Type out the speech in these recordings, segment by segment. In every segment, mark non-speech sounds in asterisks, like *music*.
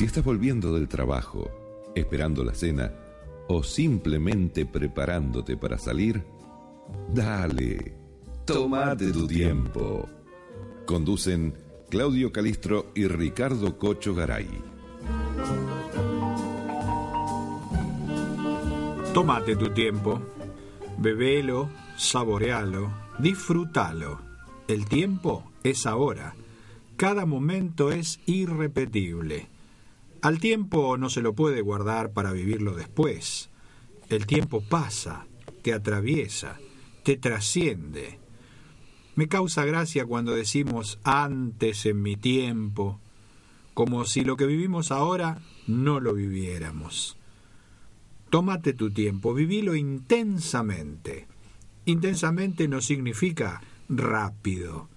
Si estás volviendo del trabajo, esperando la cena o simplemente preparándote para salir, dale, tomate tu tiempo. Conducen Claudio Calistro y Ricardo Cocho Garay. Tómate tu tiempo, bebelo, saborealo, disfrútalo. El tiempo es ahora. Cada momento es irrepetible. Al tiempo no se lo puede guardar para vivirlo después. El tiempo pasa, te atraviesa, te trasciende. Me causa gracia cuando decimos antes en mi tiempo, como si lo que vivimos ahora no lo viviéramos. Tómate tu tiempo, vivilo intensamente. Intensamente no significa rápido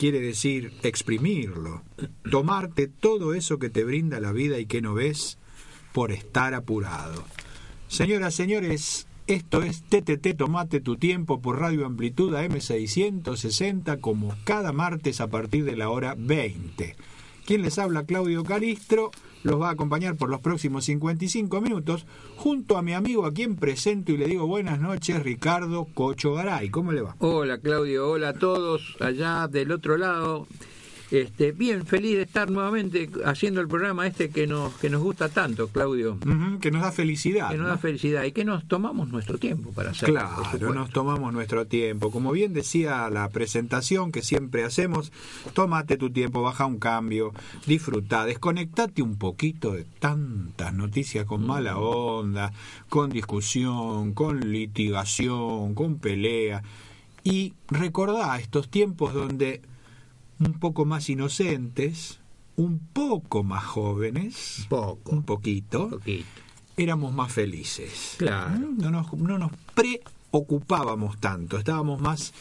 quiere decir exprimirlo, tomarte todo eso que te brinda la vida y que no ves por estar apurado. Señoras, señores, esto es TTT Tomate tu tiempo por Radio Amplitud M660 como cada martes a partir de la hora 20. Quien les habla, Claudio Calistro los va a acompañar por los próximos 55 minutos junto a mi amigo a quien presento y le digo buenas noches, Ricardo Cocho Garay. ¿Cómo le va? Hola Claudio, hola a todos allá del otro lado. Este, bien, feliz de estar nuevamente haciendo el programa este que nos, que nos gusta tanto, Claudio. que nos da felicidad. Que nos da felicidad y que nos tomamos nuestro tiempo para hacerlo. Claro, nos tomamos nuestro tiempo. Como bien decía la presentación que siempre hacemos, tómate tu tiempo, baja un cambio, disfruta, desconectate un poquito de tantas noticias con mala onda, con discusión, con litigación, con pelea. Y recordá estos tiempos donde un poco más inocentes, un poco más jóvenes, poco, un poquito, éramos más felices. Claro. No nos, no nos preocupábamos tanto, estábamos más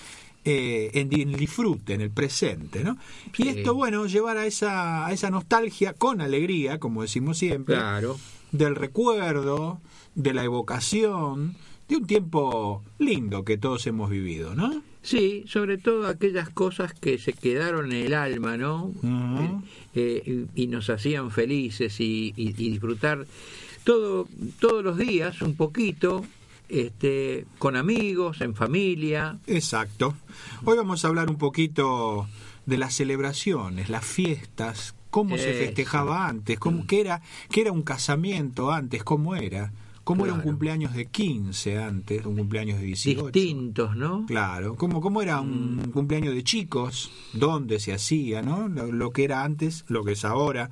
eh, en el disfrute, en el presente, ¿no? Y esto, bueno, llevar a esa, a esa nostalgia con alegría, como decimos siempre, claro. del recuerdo, de la evocación, de un tiempo lindo que todos hemos vivido, ¿no? Sí, sobre todo aquellas cosas que se quedaron en el alma, ¿no? Eh, eh, y nos hacían felices y, disfrutar todo, todos los días un poquito, este, con amigos, en familia. Exacto. Hoy vamos a hablar un poquito de las celebraciones, las fiestas, cómo se festejaba antes, cómo, qué, era, qué era un casamiento antes, cómo era. ¿Cómo era un cumpleaños de 15 antes, un cumpleaños de 18? Distintos, ¿no? Claro. ¿Cómo, cómo era un mm. cumpleaños de chicos? ¿Dónde se hacía, no? Lo, que era antes, lo que es ahora.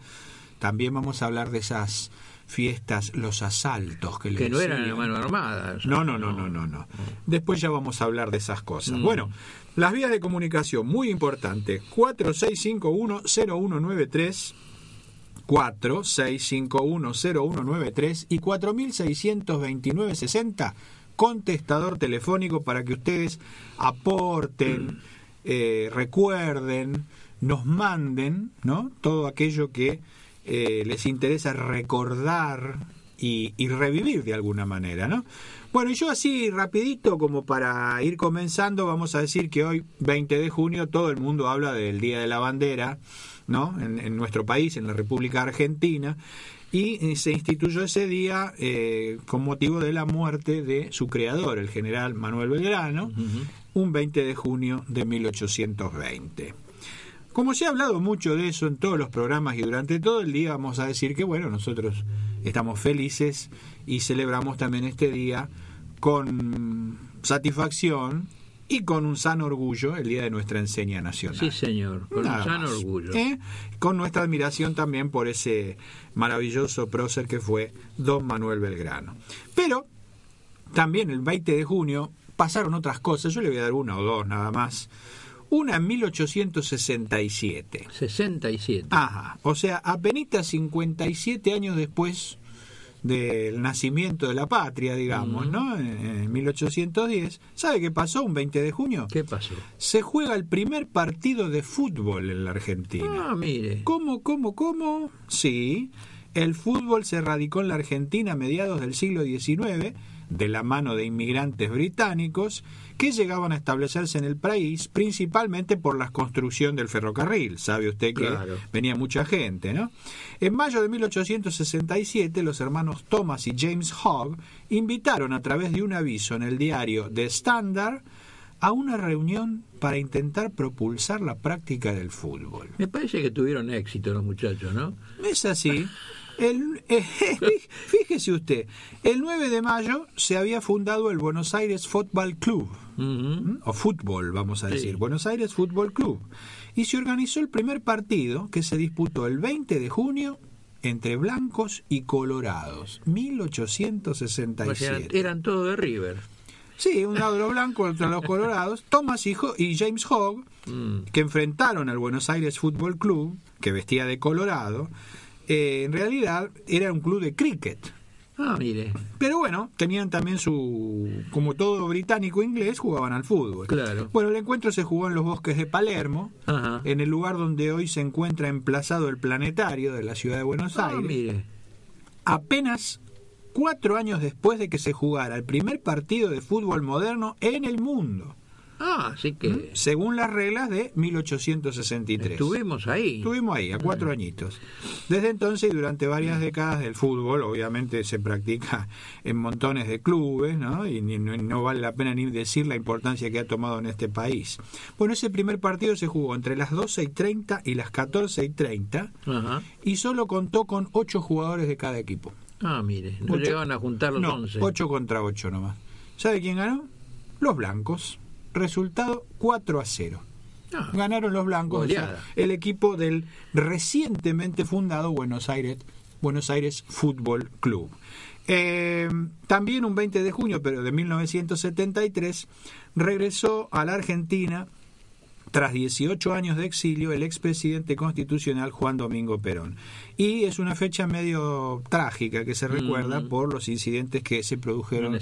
También vamos a hablar de esas fiestas, los asaltos que le Que no eran en mano armada. No, no, no, no, no, no. Después ya vamos a hablar de esas cosas. Mm. Bueno, las vías de comunicación, muy importante. 4651-0193 46510193 y 4629-60 contestador telefónico para que ustedes aporten, eh, recuerden, nos manden ¿no? todo aquello que eh, les interesa recordar y, y, revivir de alguna manera. ¿no? Bueno, y yo así rapidito como para ir comenzando, vamos a decir que hoy, 20 de junio, todo el mundo habla del Día de la Bandera ¿no? en, nuestro país, en la República Argentina, y eh, se instituyó ese día eh, con motivo de la muerte de su creador, el general Manuel Belgrano, un 20 de junio de 1820. Como se ha hablado mucho de eso en todos los programas y durante todo el día, vamos a decir que bueno, nosotros estamos felices y celebramos también este día con satisfacción y con un sano orgullo el día de nuestra enseña nacional. Sí, señor, con un sano orgullo. ¿Eh? Con nuestra admiración también por ese maravilloso prócer que fue don Manuel Belgrano. Pero también el 20 de junio pasaron otras cosas, yo le voy a dar una o dos nada más. Una en 1867. 67. Ajá, o sea, apenas 57 años después del nacimiento de la patria, digamos, ¿no? En 1810. ¿Sabe qué pasó un 20 de junio? ¿Qué pasó? Se juega el primer partido de fútbol en la Argentina. Ah, mire. ¿Cómo, cómo, cómo? Sí. El fútbol se radicó en la Argentina a mediados del siglo XIX de la mano de inmigrantes británicos que llegaban a establecerse en el país principalmente por la construcción del ferrocarril. Sabe usted que venía mucha gente, ¿no? En mayo de 1867 los hermanos Thomas y James Hogg invitaron a través de un aviso en el diario The Standard a una reunión para intentar propulsar la práctica del fútbol. Me parece que tuvieron éxito los muchachos, ¿no? Es así. *laughs* El, eh, *laughs* fíjese usted, el 9 de mayo se había fundado el Buenos Aires Football Club, o fútbol, vamos a decir, Buenos Aires Football Club, y se organizó el primer partido que se disputó el 20 de junio entre blancos y colorados, 1867. eran todos de River. Sí, un lado de los blancos, otro de los colorados. Thomas y, y James Hogg, mm. que enfrentaron al Buenos Aires Football Club, que vestía de colorado, eh, en realidad era un club de cricket. Ah, mire. Pero bueno, tenían también su. Como todo británico inglés, jugaban al fútbol. Claro. Bueno, el encuentro se jugó en los bosques de Palermo, en el lugar donde hoy se encuentra emplazado el planetario de la ciudad de Buenos ah, Aires. Mire. Apenas cuatro años después de que se jugara el primer partido de fútbol moderno en el mundo. Ah, así que... ¿Mm? Según las reglas de 1863. Estuvimos ahí. Estuvimos ahí, a cuatro añitos. Desde entonces y durante varias décadas del fútbol, obviamente se practica en montones de clubes, ¿no? Y no, vale la pena ni decir la importancia que ha tomado en este país. Bueno, ese primer partido se jugó entre las 12 y 30 y las 14 y 30 y solo contó con ocho jugadores de cada equipo. Ah, mire, no llegaban a juntar los no, 8 contra 8 nomás. ¿Sabe quién ganó? Los blancos. Resultado 4 a 0. Ah. Ganaron los blancos, el equipo del recientemente fundado Buenos Aires, Buenos Aires Fútbol Club. Eh, también un 20 de junio, pero de 1973, regresó a la Argentina tras 18 años de exilio, el expresidente constitucional Juan Domingo Perón. Y es una fecha medio trágica que se recuerda por los incidentes que se produjeron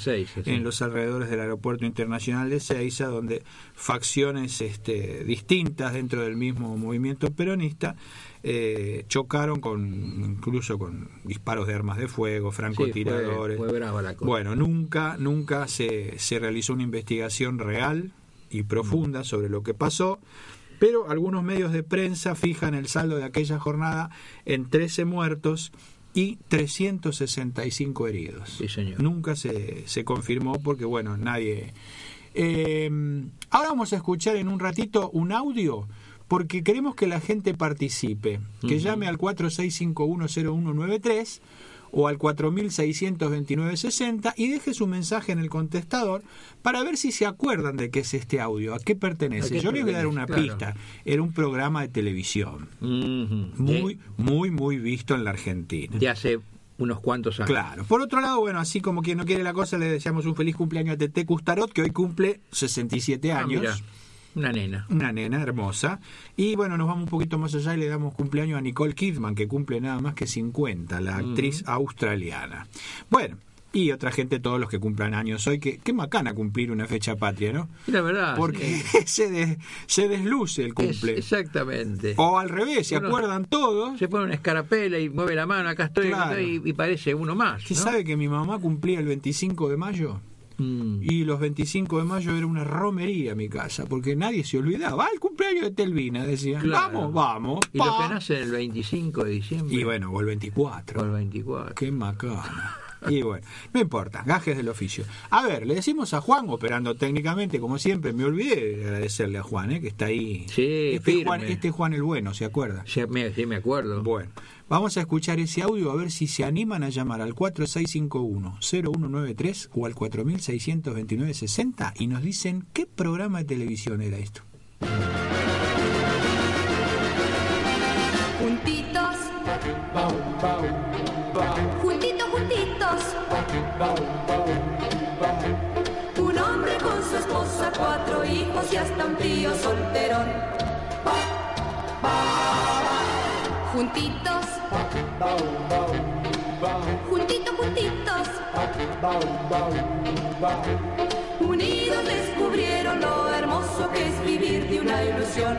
en los alrededores del Aeropuerto Internacional de Ceiza, donde facciones este, distintas dentro del mismo movimiento peronista eh, chocaron con incluso con disparos de armas de fuego, francotiradores. Bueno, nunca, nunca se, se realizó una investigación real y profunda sobre lo que pasó, pero algunos medios de prensa fijan el saldo de aquella jornada en 13 muertos y 365 heridos. Nunca se, se, confirmó porque, bueno, nadie... Eh, ahora vamos a escuchar en un ratito un audio porque queremos que la gente participe, que llame al 46510193 o al 4629-60 y deje su mensaje en el contestador para ver si se acuerdan de qué es este audio, a qué pertenece. Yo les voy a dar una pista. Era un programa de televisión. Muy, muy, muy visto en la Argentina. De hace unos cuantos años. Claro. Por otro lado, bueno, así como quien no quiere la cosa, le deseamos un feliz cumpleaños a Tete Custarot, que hoy cumple 67 ah, años. Una nena. Una nena hermosa. Y bueno, nos vamos un poquito más allá y le damos cumpleaños a Nicole Kidman, que cumple nada más que 50, la actriz australiana. Bueno, y otra gente, todos los que cumplan años hoy, que qué macana cumplir una fecha patria, ¿no? La verdad. Porque *laughs* se, se desluce el cumple. exactamente. O al revés, se acuerdan todos. Se pone una escarapela y mueve la mano, acá estoy, y, parece uno más. ¿Usted sabe que mi mamá cumplía el 25 de mayo? Mm. Y los 25 de mayo era una romería mi casa, porque nadie se olvidaba. Ah, el cumpleaños de Telvina, decían. Vamos, vamos. Y lo que nace el 25 de diciembre. Y bueno, o el 24. O el 24. Qué macana. Y bueno, no importa, gajes del oficio. A ver, le decimos a Juan, operando técnicamente, como siempre, me olvidé de agradecerle a Juan, ¿eh? que está ahí. Sí, este, Juan, este Juan el bueno, ¿se acuerda? Sí me, sí, me acuerdo. Bueno, vamos a escuchar ese audio a ver si se animan a llamar al 4651-0193 o al 4629-60 y nos dicen qué programa de televisión era esto. Juntitos. Un hombre con su esposa, cuatro hijos y hasta un tío solterón. Juntitos. Juntitos, juntitos. Unidos descubrieron lo hermoso que es vivir de una ilusión.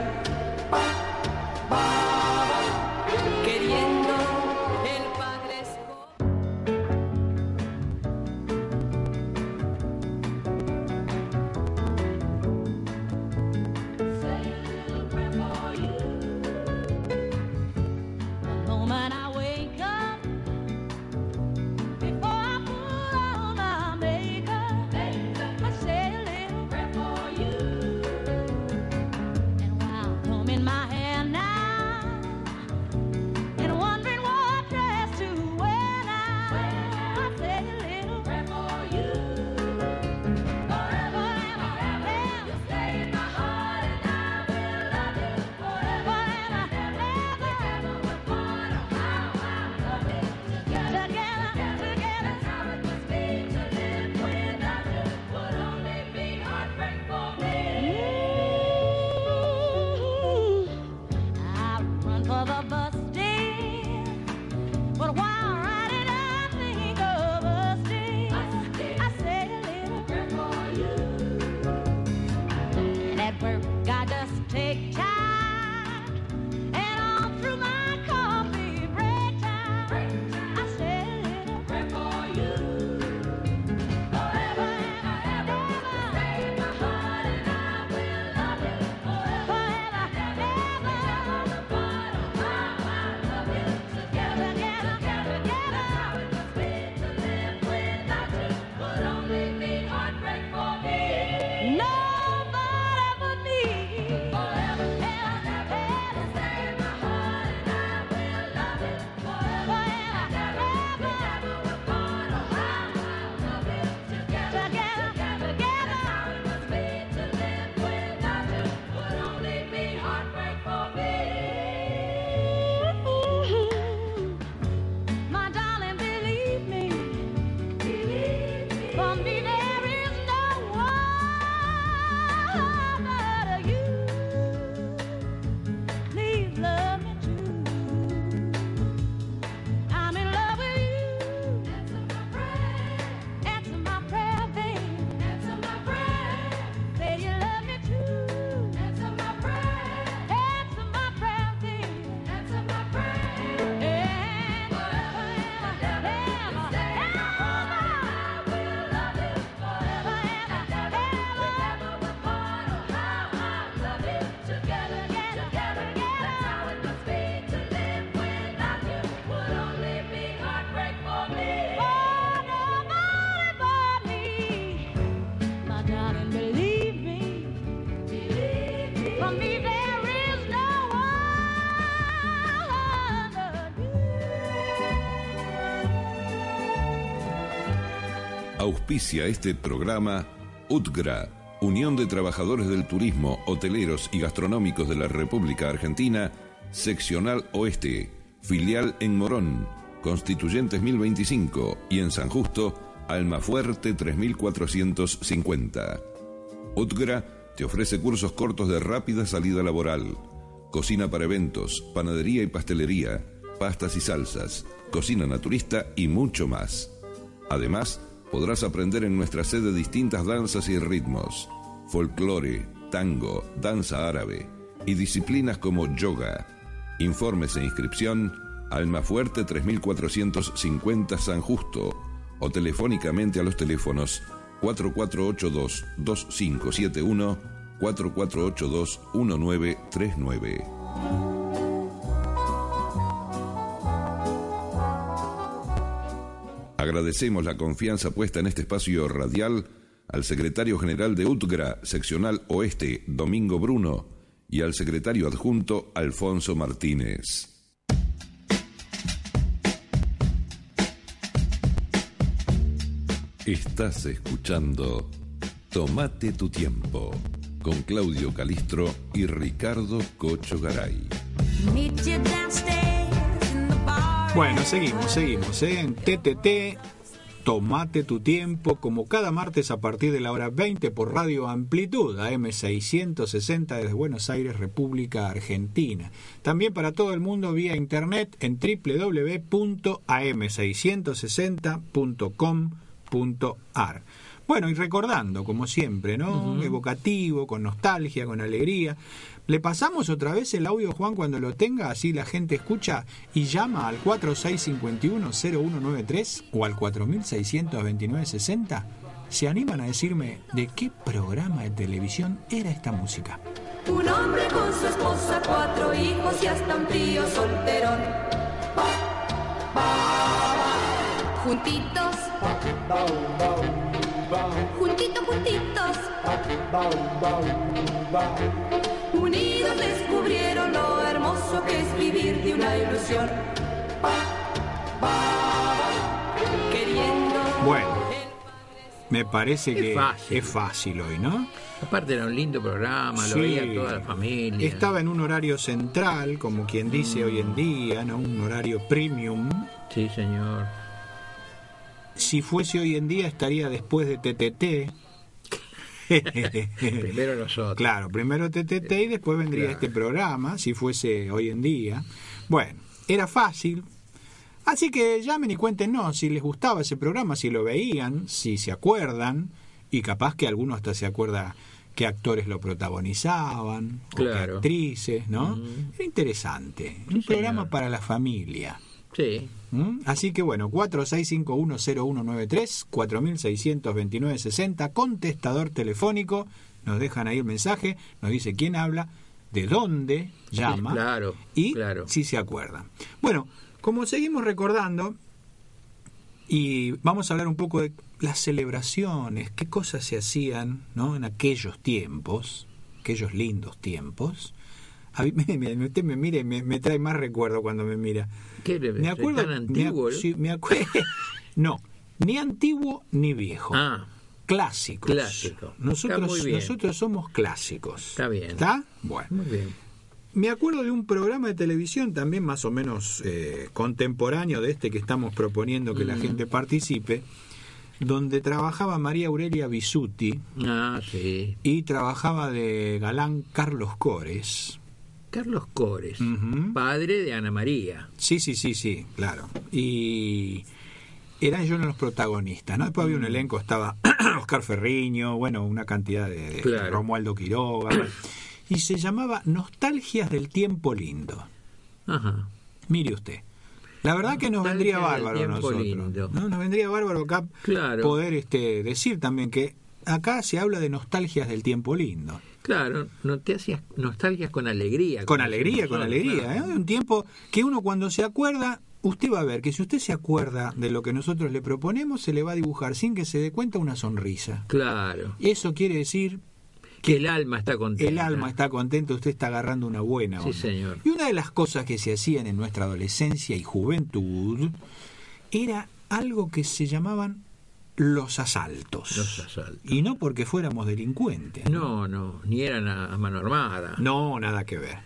Auspicia este programa UTGRA, Unión de Trabajadores del Turismo, Hoteleros y Gastronómicos de la República Argentina, Seccional Oeste, filial en Morón, Constituyentes 1025 y en San Justo, Almafuerte 3450. UTGRA te ofrece cursos cortos de rápida salida laboral, cocina para eventos, panadería y pastelería, pastas y salsas, cocina naturista y mucho más. Además, podrás aprender en nuestra sede distintas danzas y ritmos, folclore, tango, danza árabe y disciplinas como yoga. Informes e inscripción Almafuerte 3450 San Justo o telefónicamente a los teléfonos 4482-2571, 4482-1939. Agradecemos la confianza puesta en este espacio radial al secretario general de UTGRA, seccional oeste, Domingo Bruno, y al secretario adjunto, Alfonso Martínez. Estás escuchando Tomate tu tiempo con Claudio Calistro y Ricardo Cocho Garay. Bueno, seguimos, seguimos, ¿eh? En TTT, tomate tu tiempo, como cada martes a partir de la hora 20 por Radio Amplitud, AM660 desde Buenos Aires, República Argentina. También para todo el mundo vía internet en www.am660.com.ar. Bueno, y recordando, como siempre, ¿no? Evocativo, con nostalgia, con alegría. Le pasamos otra vez el audio, Juan, cuando lo tenga, así la gente escucha y llama al 4651-0193 o al 4629-60. ¿Se animan a decirme de qué programa de televisión era esta música? Un hombre con su esposa, cuatro hijos y hasta un tío solterón. Juntitos. Juntitos, juntitos. Unidos descubrieron lo hermoso que es vivir de una ilusión. Queriendo. Bueno, me parece Es que fácil. es fácil hoy, ¿no? Aparte era un lindo programa, Sí. lo veía toda la familia. Estaba en un horario central, como quien dice hoy en día, ¿no? Un horario premium. Sí, señor. Si fuese hoy en día estaría después de TTT. Primero nosotros. Claro, primero TTT y después vendría Claro. este programa, si fuese hoy en día. Bueno, era fácil. Así que llamen y cuéntenos si les gustaba ese programa, si lo veían, si se acuerdan, y capaz que alguno hasta se acuerda qué actores lo protagonizaban, o qué actrices, ¿no? Era interesante. Sí, Un programa para la familia. Sí. ¿Mm? Así que bueno, 46510193, 462960, contestador telefónico, nos dejan ahí el mensaje, nos dice quién habla, de dónde llama *laughs* claro, y claro. si se acuerdan. Bueno, como seguimos recordando, y vamos a hablar un poco de las celebraciones, qué cosas se hacían ¿no? en aquellos tiempos, aquellos lindos tiempos. A mí, me, me- usted me mire, me, me trae más recuerdo cuando me mira. ¿Qué le- Me acuerdo. tan antiguo? me, ac- sí, me acuerdo. *laughs* no, ni antiguo ni viejo. Ah, Clásicos. Clásico. Nosotros, Está muy bien. nosotros somos clásicos. Está bien. ¿Está? Bueno. muy bien. Me acuerdo de un programa de televisión también más o menos eh, contemporáneo de este que estamos proponiendo que Mm. la gente participe, donde trabajaba María Aurelia Bisuti Ah, sí. y trabajaba de galán Carlos Cores. Carlos Cores, padre de Ana María. Sí, sí, sí, sí, claro. Y eran ellos los protagonistas, ¿no? Después había un Mm. elenco, estaba *clears throat* Oscar Ferriño, bueno, una cantidad de, de Claro. Romualdo Quiroga. *clears throat* y se llamaba Nostalgias del Tiempo Lindo. Ajá. Mire usted. La verdad que nos vendría bárbaro nosotros. lindo. ¿no? Nos vendría bárbaro acá Claro. poder este, decir también que acá se habla de nostalgias del tiempo lindo. Claro, no te hacías nostalgias con alegría. Con alegría, con alegría. claro. ¿eh? Un tiempo que uno cuando se acuerda, usted va a ver que si usted se acuerda de lo que nosotros le proponemos, se le va a dibujar sin que se dé cuenta una sonrisa. Claro. Eso quiere decir Que el alma está contenta. El alma está contenta, usted está agarrando una buena Sí, onda. señor. Y una de las cosas que se hacían en nuestra adolescencia y juventud era algo que se llamaban los asaltos. Los asaltos. Y no porque fuéramos delincuentes. No, no, ni eran a, a mano armada. No, nada que ver.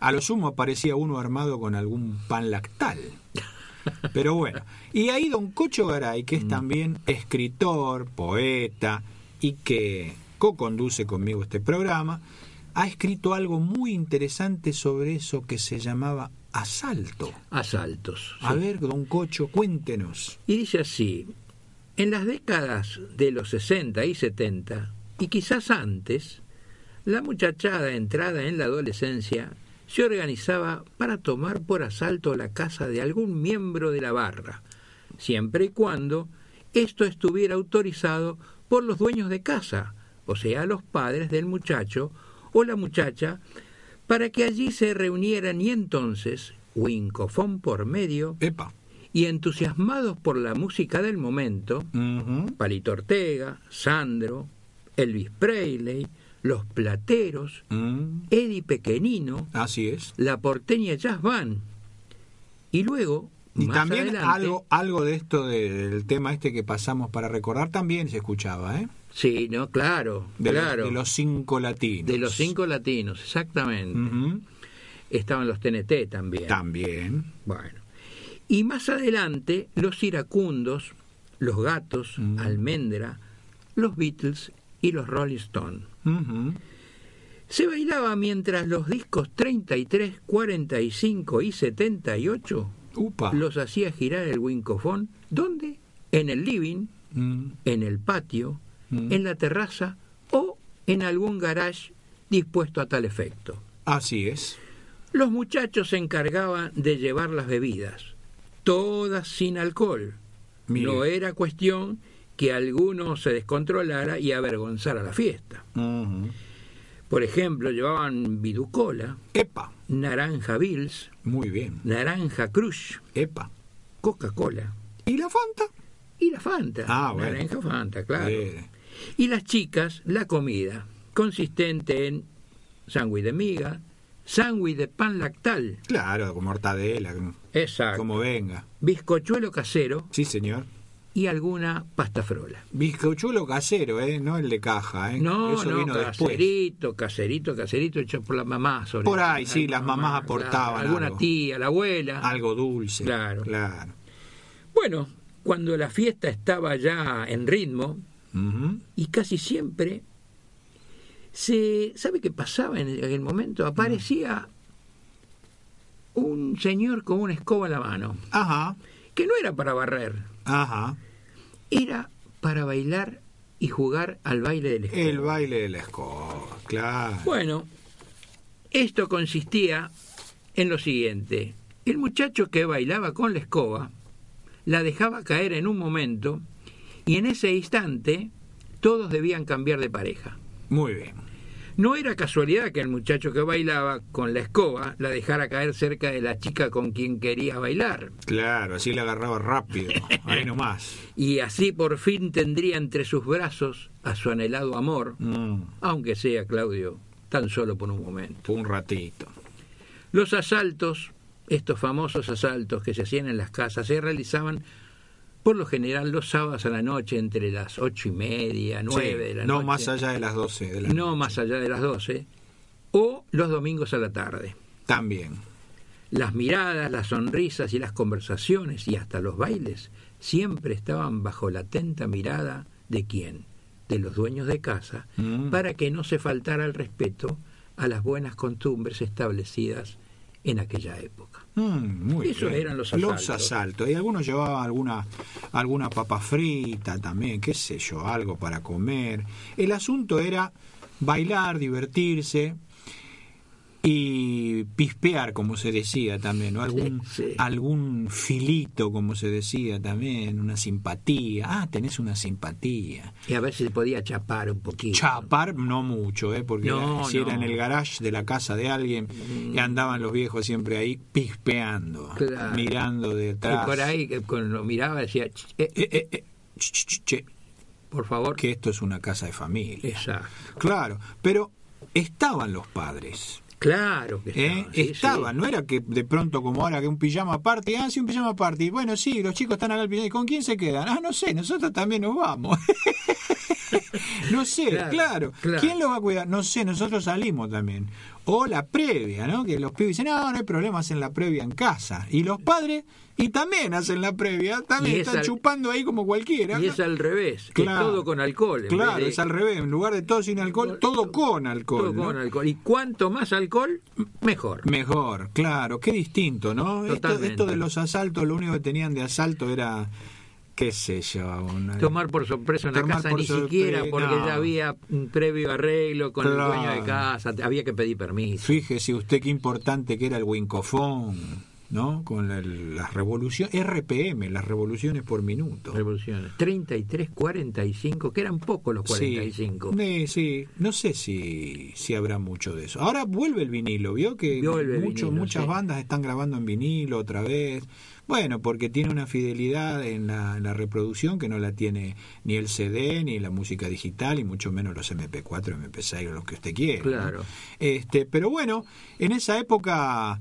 A lo sumo aparecía uno armado con algún pan lactal. *laughs* Pero bueno, y ahí don Cocho Garay, que es también escritor, poeta y que co-conduce conmigo este programa, ha escrito algo muy interesante sobre eso que se llamaba asalto. Asaltos. A ver, don Cocho, cuéntenos. Y dice así, en las décadas de los 60 y 70, y quizás antes, la muchachada entrada en la adolescencia se organizaba para tomar por asalto la casa de algún miembro de la barra, siempre y cuando esto estuviera autorizado por los dueños de casa, o sea, los padres del muchacho o la muchacha, para que allí se reunieran y entonces, wincofón por medio, Epa. Y entusiasmados por la música del momento. Palito Ortega, Sandro, Elvis Presley, Los Plateros, Mm, Eddie Pequenino, Así es. la porteña Jazz Band, y luego, Y más también adelante, algo, algo de esto de- del tema este que pasamos para recordar también se escuchaba, ¿eh? sí, no, claro, De, los- claro, de los cinco latinos. de los cinco latinos, exactamente, estaban los TNT también, También. bueno, y más adelante los iracundos, los gatos, Mm. Almendra, los Beatles y los Rolling Stones. Se bailaba mientras los discos 33, 45 y 78 Upa. los hacía girar el wincofón. ¿Dónde? En el living, Mm, en el patio, Mm. en la terraza o en algún garage dispuesto a tal efecto. Así es. Los muchachos se encargaban de llevar las bebidas, todas sin alcohol. Mire. No era cuestión que alguno se descontrolara y avergonzara la fiesta. Por ejemplo, llevaban viducola, Epa. naranja Bills, Muy bien. naranja Crush, Epa. Coca-Cola ¿Y la Fanta? y la Fanta. Ah, bueno. Naranja Fanta, claro. Eh, Y las chicas, la comida, consistente en sándwich de miga, sándwich de pan lactal, claro, con mortadela, exacto, como venga. bizcochuelo casero Sí, señor. y alguna pasta frola. Bizcochuelo casero, ¿eh? No el de caja, ¿eh? No, Eso no, vino después. caserito, caserito, caserito hecho por la mamá. sobre Por ahí, sí, las mamás aportaban Alguna algo. tía, la abuela. Algo dulce. Claro. Claro. Bueno, cuando la fiesta estaba ya en ritmo, y casi siempre se sabe qué pasaba en el, en el momento aparecía un señor con una escoba en la mano Ajá. que no era para barrer Ajá. era para bailar y jugar al baile del escoba El baile de la escoba, claro. bueno esto consistía en lo siguiente el muchacho que bailaba con la escoba la dejaba caer en un momento y en ese instante todos debían cambiar de pareja Muy bien. No era casualidad que el muchacho que bailaba con la escoba la dejara caer cerca de la chica con quien quería bailar. Claro, así le agarraba rápido. *laughs* Ahí nomás. Y así por fin tendría entre sus brazos a su anhelado amor, Mm, aunque sea, Claudio, tan solo por un momento. un ratito. Los asaltos, estos famosos asaltos que se hacían en las casas, se realizaban por lo general los sábados a la noche entre las ocho y media, nueve Sí, de la no noche. más allá de las 12 de la No noche. más allá de las doce. O los domingos a la tarde. También. Las miradas, las sonrisas y las conversaciones y hasta los bailes siempre estaban bajo la atenta mirada de quién, de los dueños de casa, Mm. para que no se faltara el respeto a las buenas costumbres establecidas en aquella época. Mm, muy Eso bien. eran los Los asaltos. asaltos. Y algunos llevaban alguna, alguna papa frita también, qué sé yo, algo para comer. El asunto era bailar, divertirse y pispear, como se decía también, ¿no? Algún, Sí, sí. algún filito, como se decía también, una simpatía. Ah, tenés una simpatía. Y a ver si se podía chapar un poquito. Chapar no mucho, ¿eh? porque No, si era en el garage de la casa de alguien y andaban los viejos siempre ahí pispeando, Claro. mirando de Y por ahí, cuando lo miraba, decía, "Ch, eh, Eh, eh, eh, ch, ch, ch, por favor. que esto es una casa de familia. Exacto. Claro, pero estaban los padres. Claro que ¿eh? estaba. sí, Estaban, sí. no era que de pronto como ahora que un pijama party, ah, sí, un pijama party. Bueno, sí, los chicos están acá al pijama. ¿Y con quién se quedan? Ah, no sé, nosotros también nos vamos. *laughs* *laughs* no sé, Claro, claro, claro. ¿Quién lo va a cuidar? No sé, nosotros salimos también. O la previa, ¿no? Que los pibes dicen, no, no hay problema, hacen la previa en casa. Y los padres, y también hacen la previa, también es están al- chupando ahí como cualquiera. Y es al revés, que Claro. todo con alcohol. Claro, de- es al revés, en lugar de todo sin alcohol, todo con alcohol. todo ¿no? con alcohol. Y cuanto más alcohol, mejor. Mejor, claro, qué distinto, ¿no? Esto, esto de los asaltos, lo único que tenían de asalto era, qué sé yo, una- Tomar por sorpresa una Tomar casa ni sorpresa, siquiera porque no. ya había un previo arreglo con Claro. el dueño de casa, había que pedir permiso. Fíjese usted qué importante que era el wincofón, ¿no? Con la- las revoluciones, RPM, las revoluciones por minuto. Revoluciones. 33, 45, que eran pocos los 45. Sí, sí, no sé si, si habrá mucho de eso. Ahora vuelve el vinilo, ¿vio? Que mucho- vinilo, muchas sí. bandas están grabando en vinilo otra vez. Bueno, porque tiene una fidelidad en la, en la reproducción que no la tiene ni el CD, ni la música digital, y mucho menos los MP4, MP6 o los que usted quiera. ¿no? Claro. Este, pero bueno, en esa época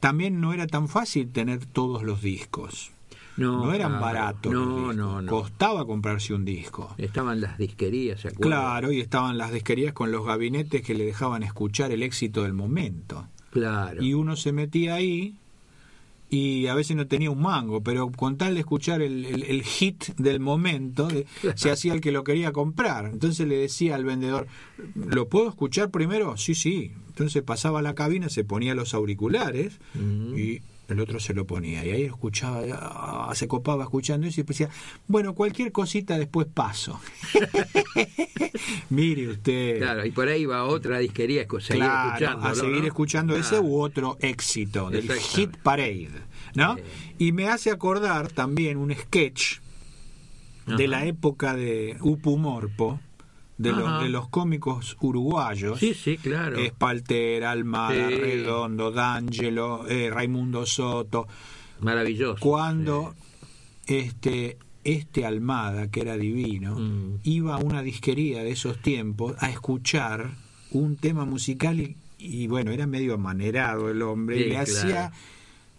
también no era tan fácil tener todos los discos. No, No, eran claro. baratos. No, no, no. Costaba comprarse un disco. Estaban las disquerías, ¿se acuerdan? Claro, y estaban las disquerías con los gabinetes que le dejaban escuchar el éxito del momento. Claro. Y uno se metía ahí y a veces no tenía un mango, pero con tal de escuchar el, el- el hit del momento, se hacía el que lo quería comprar. Entonces le decía al vendedor, ¿lo puedo escuchar primero? Sí, sí. Entonces pasaba a la cabina, se ponía los auriculares Mm. y el otro se lo ponía. Y ahí escuchaba, ah, se copaba escuchando eso y decía, bueno, cualquier cosita después paso. *laughs* Mire usted. Claro, y por ahí va otra disquería, escu- seguir Claro, escuchando. a seguir escuchando ese u otro éxito del. Hit Parade, ¿no? Y me hace acordar también un sketch de la época de Upu Morpo, de los, de los cómicos uruguayos. Sí, sí, claro. Espalter, Almada, Sí. Redondo, D'Angelo, eh, Raimundo Soto. Maravilloso. Cuando este, este Almada, que era divino, Mm. iba a una disquería de esos tiempos a escuchar un tema musical y, y bueno, era medio amanerado el hombre, y le claro. hacía...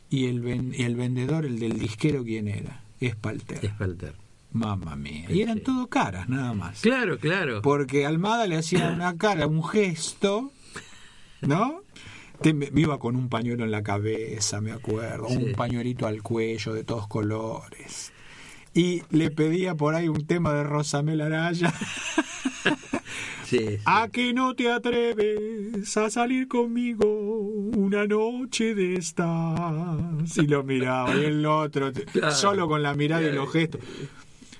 Y el, ven- y el vendedor, el del disquero, ¿quién era? Espalter. Espalter. Mamma mía. Y eran todo caras, nada más. Claro, claro. Porque Almada le hacía una cara, un gesto, ¿no? Te- me iba con un pañuelo en la cabeza, me acuerdo, Sí. un pañuelito al cuello de todos colores. Y le pedía por ahí un tema de Rosamel Araya. *laughs* Sí, sí. ¿A que no te atreves a salir conmigo una noche de estas? Y lo miraba, y el otro, Claro. solo con la mirada y los gestos.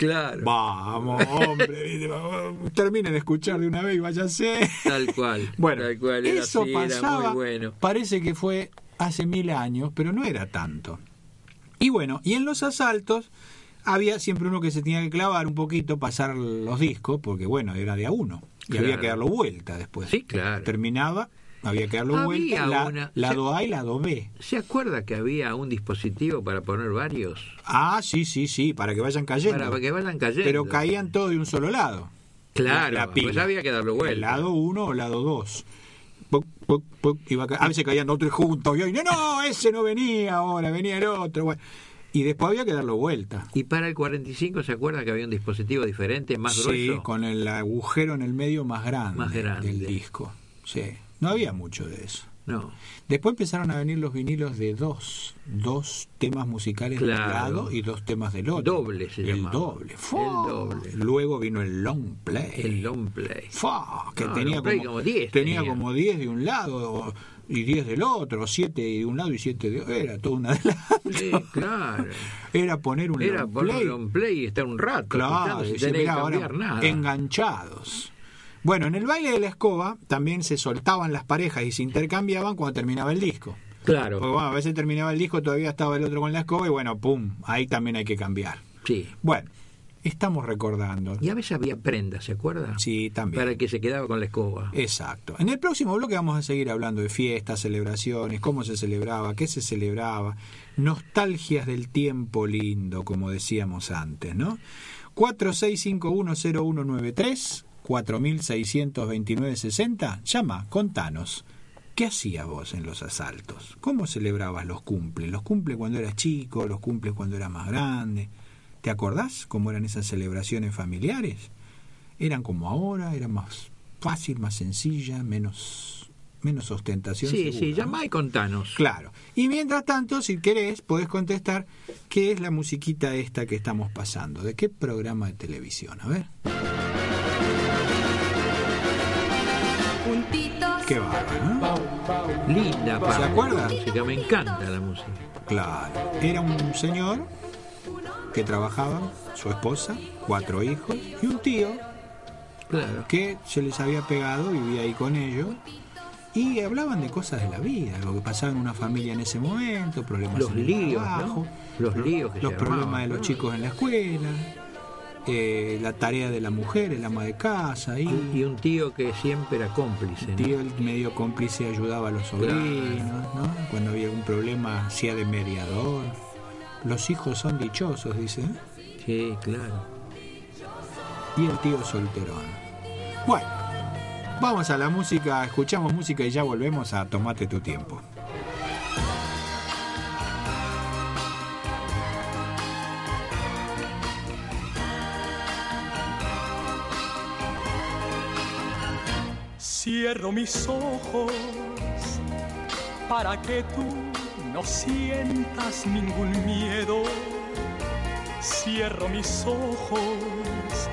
Claro. Vamos, hombre, terminen de escuchar de una vez y váyanse. Tal cual. Bueno, tal cual. Era eso así, era pasaba, muy bueno. parece que fue hace mil años, pero no era tanto. Y bueno, y en los asaltos había siempre uno que se tenía que clavar un poquito, pasar los discos, porque bueno, era de a uno. Y Claro. había que darlo vuelta después. Sí, claro. Terminaba, había que darlo Había vuelta, la- lado A y lado B. ¿Se acuerda que había un dispositivo para poner varios? Ah, sí, sí, sí, para que vayan cayendo. Para que vayan cayendo. pero caían todos de un solo lado. Claro, la pues había que darlo vuelta. El lado 1 o lado 2. A veces caían dos tres juntos. Y hoy, no, no, ese no venía ahora, venía el otro. Bueno. Y después había que darlo vuelta. Y para el 45, ¿se acuerda que había un dispositivo diferente, más sí, grueso? con el agujero en el medio más grande, Más grande. del disco. Sí, no había mucho de eso. No. Después empezaron a venir los vinilos de dos, dos temas musicales de un Claro. lado y dos temas del otro. Doble se el doble. El ¡Fua! doble. Luego vino el long play. El long play. Fa, que No, tenía play como, como 10 tenía tenía. como 10 de un lado y 10 del otro, o 7 de un lado y 7 de otro, era todo un adelanto. Sí, claro. Era poner un Era long poner play. long play y estar un rato Claro, y se miraba, ahora nada. enganchados. Bueno, en el baile de la escoba también se soltaban las parejas y se intercambiaban cuando terminaba el disco. Claro. Porque bueno, a veces terminaba el disco, todavía estaba el otro con la escoba y bueno, pum, ahí también hay que cambiar. Sí. Bueno, estamos recordando. Y a veces había prendas, ¿se acuerda? Sí, también. Para el que se quedaba con la escoba. Exacto. En el próximo bloque vamos a seguir hablando de fiestas, celebraciones, cómo se celebraba, qué se celebraba, nostalgias del tiempo lindo, como decíamos antes, ¿no? 46510193 4629-60, llama, contanos. ¿Qué hacías vos en los asaltos? ¿Cómo celebrabas los cumples? ¿Los cumples cuando eras chico? ¿Los cumples cuando eras más grande? ¿Te acordás cómo eran esas celebraciones familiares? ¿Eran como ahora? ¿Era más fácil, más sencilla, menos, menos ostentación? Sí, segura, sí, ¿no? llama y contanos. Claro. Y mientras tanto, si querés, podés contestar qué es la musiquita esta que estamos pasando. ¿De qué programa de televisión? A ver. Qué bárbaro, ¿no? Linda, ¿Se acuerda? música, me encanta la música. Claro. Era un señor que trabajaba, su esposa, cuatro hijos y un tío Claro. que se les había pegado, vivía ahí con ellos. Y hablaban de cosas de la vida, lo que pasaba en una familia en ese momento, problemas Los en el líos, trabajo, ¿no? Los líos que los se problemas armaban, de los ¿no? chicos en la escuela, eh, la tarea de la mujer, el ama de casa, y, un tío que siempre era cómplice. el ¿no? tío el medio cómplice ayudaba a los sobrinos, ¿no? Cuando había algún problema hacía de mediador. Los hijos son dichosos, dice, ¿eh? Sí, claro. y el tío solterón. Bueno, vamos a la música, escuchamos música y ya volvemos a Tomate tu tiempo. Cierro mis ojos para que tú no sientas ningún miedo. Cierro mis ojos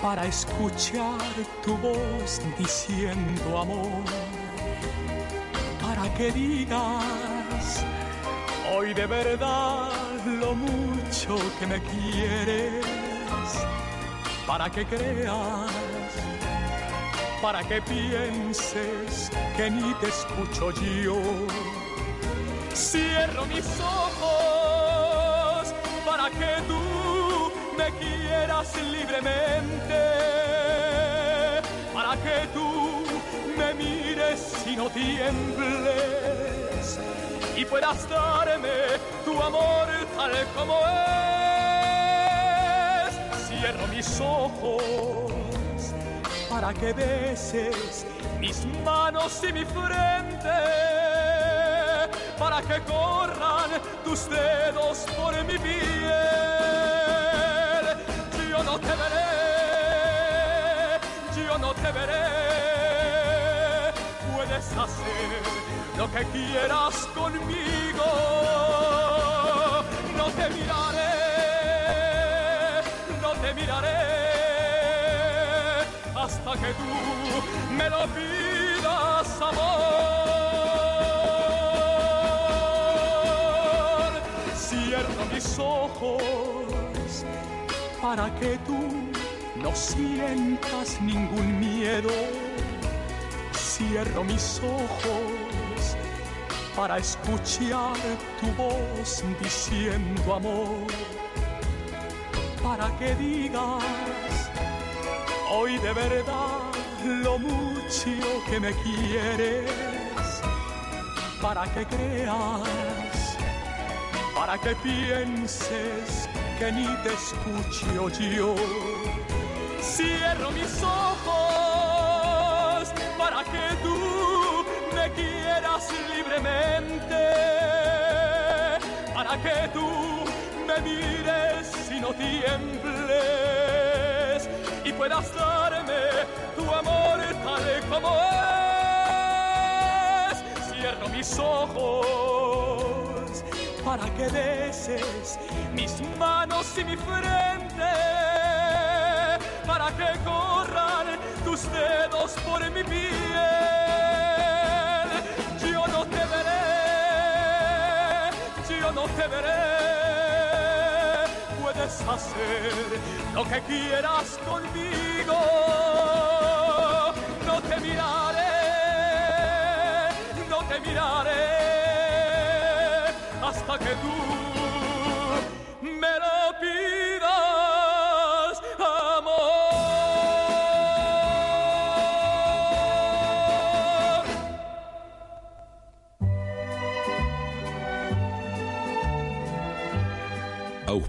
para escuchar tu voz diciendo amor. Para que digas hoy de verdad lo mucho que me quieres. Para que creas para que pienses que ni te escucho yo. Cierro mis ojos para que tú me quieras libremente, para que tú me mires y no tiembles y puedas darme tu amor tal como es. Cierro mis ojos para que beses mis manos y mi frente, para que corran tus dedos por mi piel. Yo no te veré, yo no te veré, puedes hacer lo que quieras conmigo, hasta que tú me lo pidas, amor. Cierro mis ojos para que tú no sientas ningún miedo. Cierro mis ojos para escuchar tu voz diciendo amor. Para que digas hoy de verdad lo mucho que me quieres, para que creas, para que pienses que ni te escucho yo. Cierro mis ojos para que tú me quieras libremente, para que tú me mires y no tiembles y puedas darme tu amor tal como es. Cierro mis ojos para que beses mis manos y mi frente, para que corran tus dedos por mi piel. Yo no te veré, yo no te veré hacer lo que quieras conmigo. No te miraré, no te miraré hasta que tú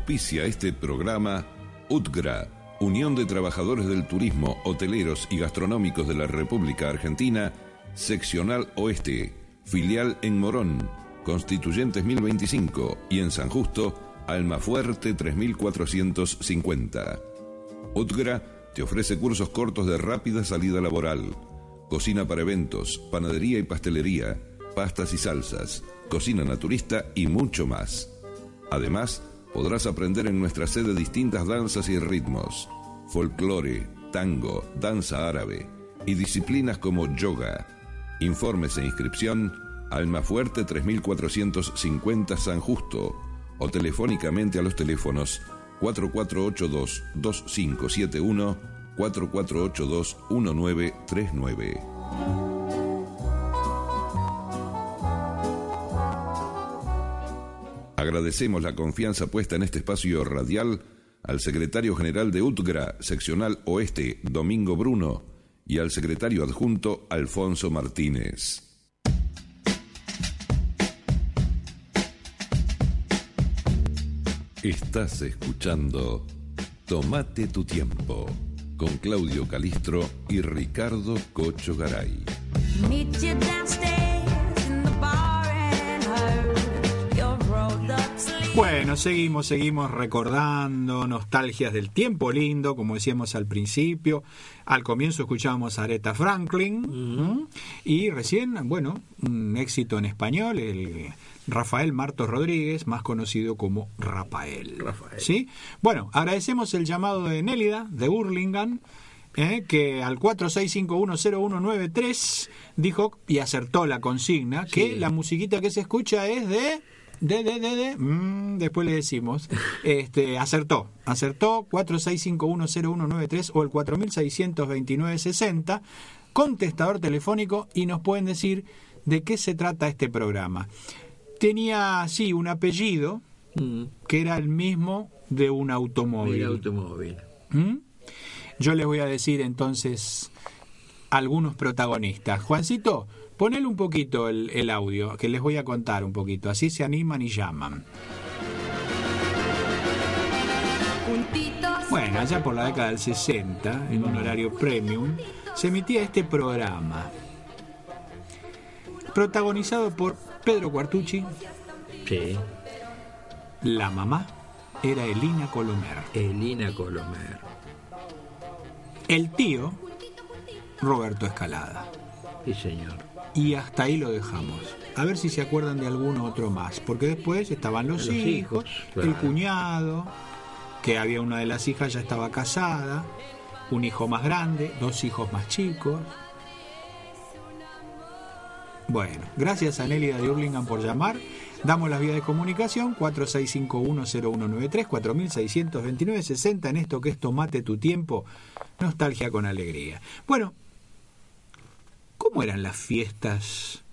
Auspicia este programa UTGRA, Unión de Trabajadores del Turismo, Hoteleros y Gastronómicos de la República Argentina, Seccional Oeste, filial en Morón, Constituyentes 1025 y en San Justo, Almafuerte 3450. UTGRA te ofrece cursos cortos de rápida salida laboral, cocina para eventos, panadería y pastelería, pastas y salsas, cocina naturista y mucho más. Además, podrás aprender en nuestra sede distintas danzas y ritmos, folclore, tango, danza árabe y disciplinas como yoga. Informes e inscripción Almafuerte 3450 San Justo o telefónicamente a los teléfonos 4482-2571, 4482-1939. Agradecemos la confianza puesta en este espacio radial al secretario general de UTGRA, seccional oeste, Domingo Bruno, y al secretario adjunto, Alfonso Martínez. Estás escuchando Tomate tu tiempo con Claudio Calistro y Ricardo Cocho Garay. Bueno, seguimos, seguimos recordando nostalgias del tiempo lindo, como decíamos al principio. Al comienzo escuchábamos a Aretha Franklin y recién, bueno, un éxito en español, el Rafael Martos Rodríguez, más conocido como Rafael. Rafael. ¿Sí? Bueno, agradecemos el llamado de Nélida, de Burlingame, eh, que al 46510193 dijo y acertó la consigna que la musiquita que se escucha es de de de de, de mm, después le decimos. Este acertó acertó 46510193 o el 462960 contestador telefónico y nos pueden decir de qué se trata este programa. Tenía sí un apellido Mm, que era el mismo de un automóvil. El automóvil. ¿Mm? Yo les voy a decir entonces algunos protagonistas. Juancito, ponele un poquito el, el audio, que les voy a contar un poquito. Así se animan y llaman. Bueno, allá por la década del 60, en un horario premium, se emitía este programa. Protagonizado por Pedro Cuartucci, Sí. la mamá era Elina Colomer. Elina Colomer. El tío, Roberto Escalada. Sí, señor. Y hasta ahí lo dejamos. A ver si se acuerdan de alguno otro más. Porque después estaban los, Los hijos, hijos, claro. el cuñado, que había una de las hijas ya estaba casada, un hijo más grande, dos hijos más chicos. Bueno, gracias a Nélida de Hurlingham por llamar. Damos las vías de comunicación 46510193 4629-60 en esto que es Tomate tu tiempo, nostalgia con alegría. Bueno, ¿Cómo eran las fiestas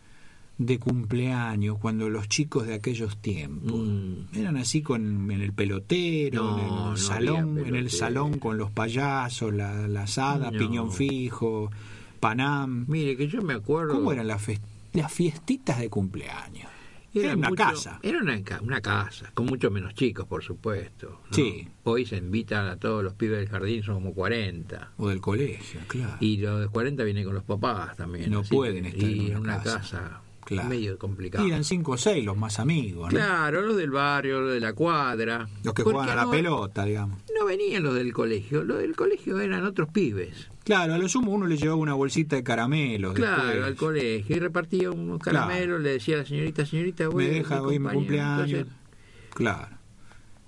de cumpleaños cuando los chicos de aquellos tiempos? Mm. Eran así con en el pelotero, No, en el no salón, en el salón con los payasos, la, la asada, No. piñón fijo, panam. Mire, que yo me acuerdo. ¿Cómo eran las, las fiestitas de cumpleaños? Era, Era una mucho- casa. Era una, una casa, con mucho menos chicos, por supuesto. ¿no? Sí. Hoy se invitan a todos los pibes del jardín, son como 40. O del colegio, claro. Y los de 40 vienen con los papás también. No así pueden estar en y una una casa. casa, Claro. medio complicado. Y eran cinco o seis los más amigos, ¿no? Claro, los del barrio, los de la cuadra. Los que juegan a la no- pelota, digamos. No venían los del colegio, los del colegio eran otros pibes. Claro, a lo sumo uno le llevaba una bolsita de caramelos. Claro, después. al colegio y repartía unos Claro. caramelos, le decía a la señorita, señorita, voy, me deja hoy mi cumpleaños. Entonces, Claro.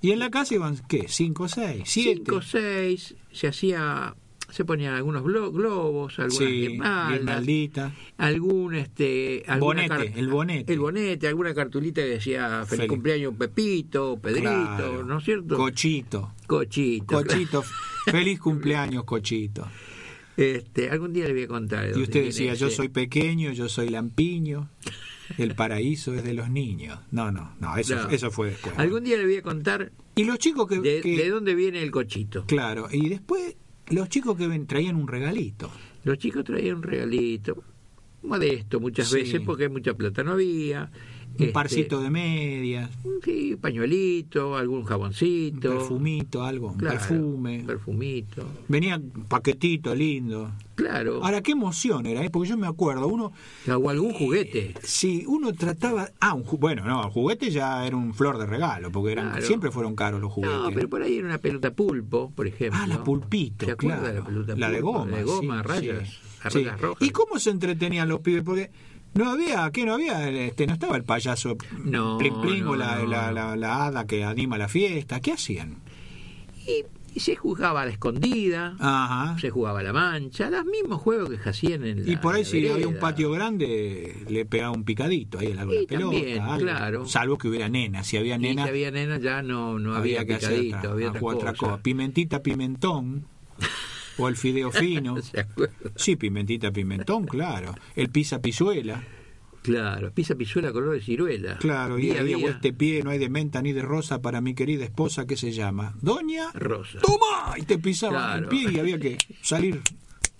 Y en la casa iban, ¿qué? ¿Cinco o seis? ¿Siete? cinco, seis, se hacía, se ponían algunos glo- globos, algunas sí, algún este alguna Bonete, el bonete. el bonete, alguna cartulita que decía feliz Feliz. cumpleaños Pepito, Pedrito, Claro. ¿no es cierto? Cochito. Cochito. Cochito. Feliz *laughs* cumpleaños, Cochito. Este, algún día le voy a contar. Y usted decía, yo soy pequeño, yo soy lampiño. El paraíso es de los niños. No, no, no, eso, No. eso fue después. Algún día le voy a contar Y los chicos que, de, que- de dónde viene el cochito. Claro, y después los chicos que ven- traían un regalito. Los chicos traían un regalito, modesto muchas Sí. veces porque mucha plata no había. Un Este, parcito de medias, Sí, pañuelito, algún un jaboncito. perfumito, algo, un claro, perfume. un perfumito. Venía un paquetito lindo. Claro. Ahora, qué emoción era, ¿eh? porque yo me acuerdo, uno, o algún juguete. si uno trataba, ah, un bueno, no, el juguete ya era un flor de regalo, porque eran, Claro. siempre fueron caros los juguetes. No, pero por ahí era una pelota pulpo, por ejemplo. Ah, la pulpito, ¿Se acuerda claro. de la pelota La de goma. de goma, sí, rayas, sí. Sí. rayas rojas. ¿Y cómo se entretenían los pibes? Porque no había, ¿qué no había? Este, no estaba el payaso No, Plin Plin no, o la, no. la, la- la hada que anima la fiesta. ¿Qué hacían? Y, y se jugaba a la escondida, Ajá. se jugaba a la mancha, los mismos juegos que se hacían en la Y por ahí si había un patio grande, le pegaba un picadito ahí en la Y pelota. también, algo. claro. Salvo que hubiera nena. Si había Y nena, si había nena ya no, no había, había que hacer picadito, otra, había otra, otra, cosa. cosa. Pimentita, pimentón. *laughs* o el fideo *laughs* fino. Sí, pimentita, pimentón, claro. El pizza pisuela. Claro, pisa pisuela color de ciruela. Claro, y Día había este pie, no hay de menta ni de rosa para mi querida esposa, ¿qué se llama? Doña rosa. ¡Toma! Y te pisaban Claro. el pie y había que salir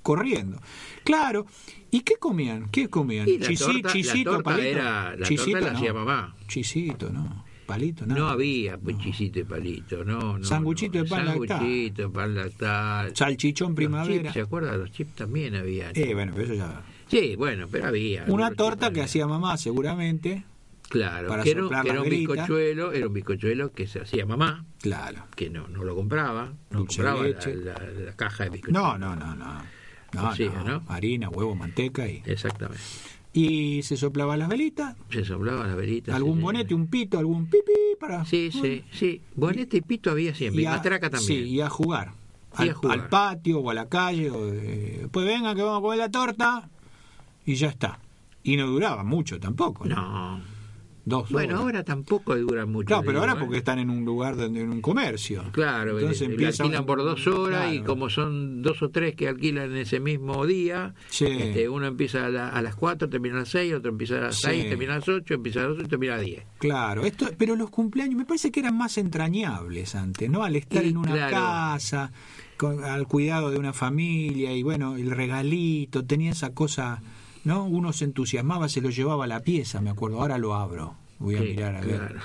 corriendo. Claro. ¿Y qué comían? ¿Qué comían? Y la Chisi- torta- la chisito, torta palito. era- la Chisito, torta la no. hacía mamá. Chisito, no. Palito, no. No había pues, chisito y palito, no, no. Sanguchito no. de pan lactal. Sanguchito, pan lactal. Salchichón primavera. chips, ¿Se acuerda? Los chips también había. Eh, bueno, pero eso ya. Sí, bueno, pero había. Una torta que hacía mamá, seguramente. Claro, para que era, que era un bizcochuelo, era un bizcochuelo que se hacía mamá, Claro. que no, no lo compraba, no Dulce de compraba la, la- la caja de bizcochuelo. No, no, no, no. No, no. ¿no? Harina, huevo, manteca y. Exactamente. Y se soplaba las velitas. Se soplaba las velitas. algún bonete, un pito, algún pipí para. Sí, sí, sí. Bonete y pito había siempre, y, a- matraca también. Sí, y a jugar. Al, patio o a la calle. O de- pues venga que vamos a comer la torta. Y ya está. Y no duraba mucho tampoco. ¿no? No. Dos Bueno, horas. ahora tampoco dura mucho. Claro, pero digo, ahora ¿eh? porque están en un lugar donde en un comercio. Claro, Entonces le empieza alquilan un- por dos horas y como son dos o tres que alquilan ese mismo día, Sí. este, uno empieza a, la- a las cuatro, termina a las seis, otro empieza a las Sí. seis, termina a las ocho, empieza a las ocho y termina a las diez. Claro, esto, pero los cumpleaños me parece que eran más entrañables antes, ¿no? Al estar Y en una claro. casa, con- al cuidado de una familia y bueno, el regalito, tenía esa cosa, ¿no? Uno se entusiasmaba, se lo llevaba a la pieza, me acuerdo, ahora lo abro, voy a Sí, mirar a ver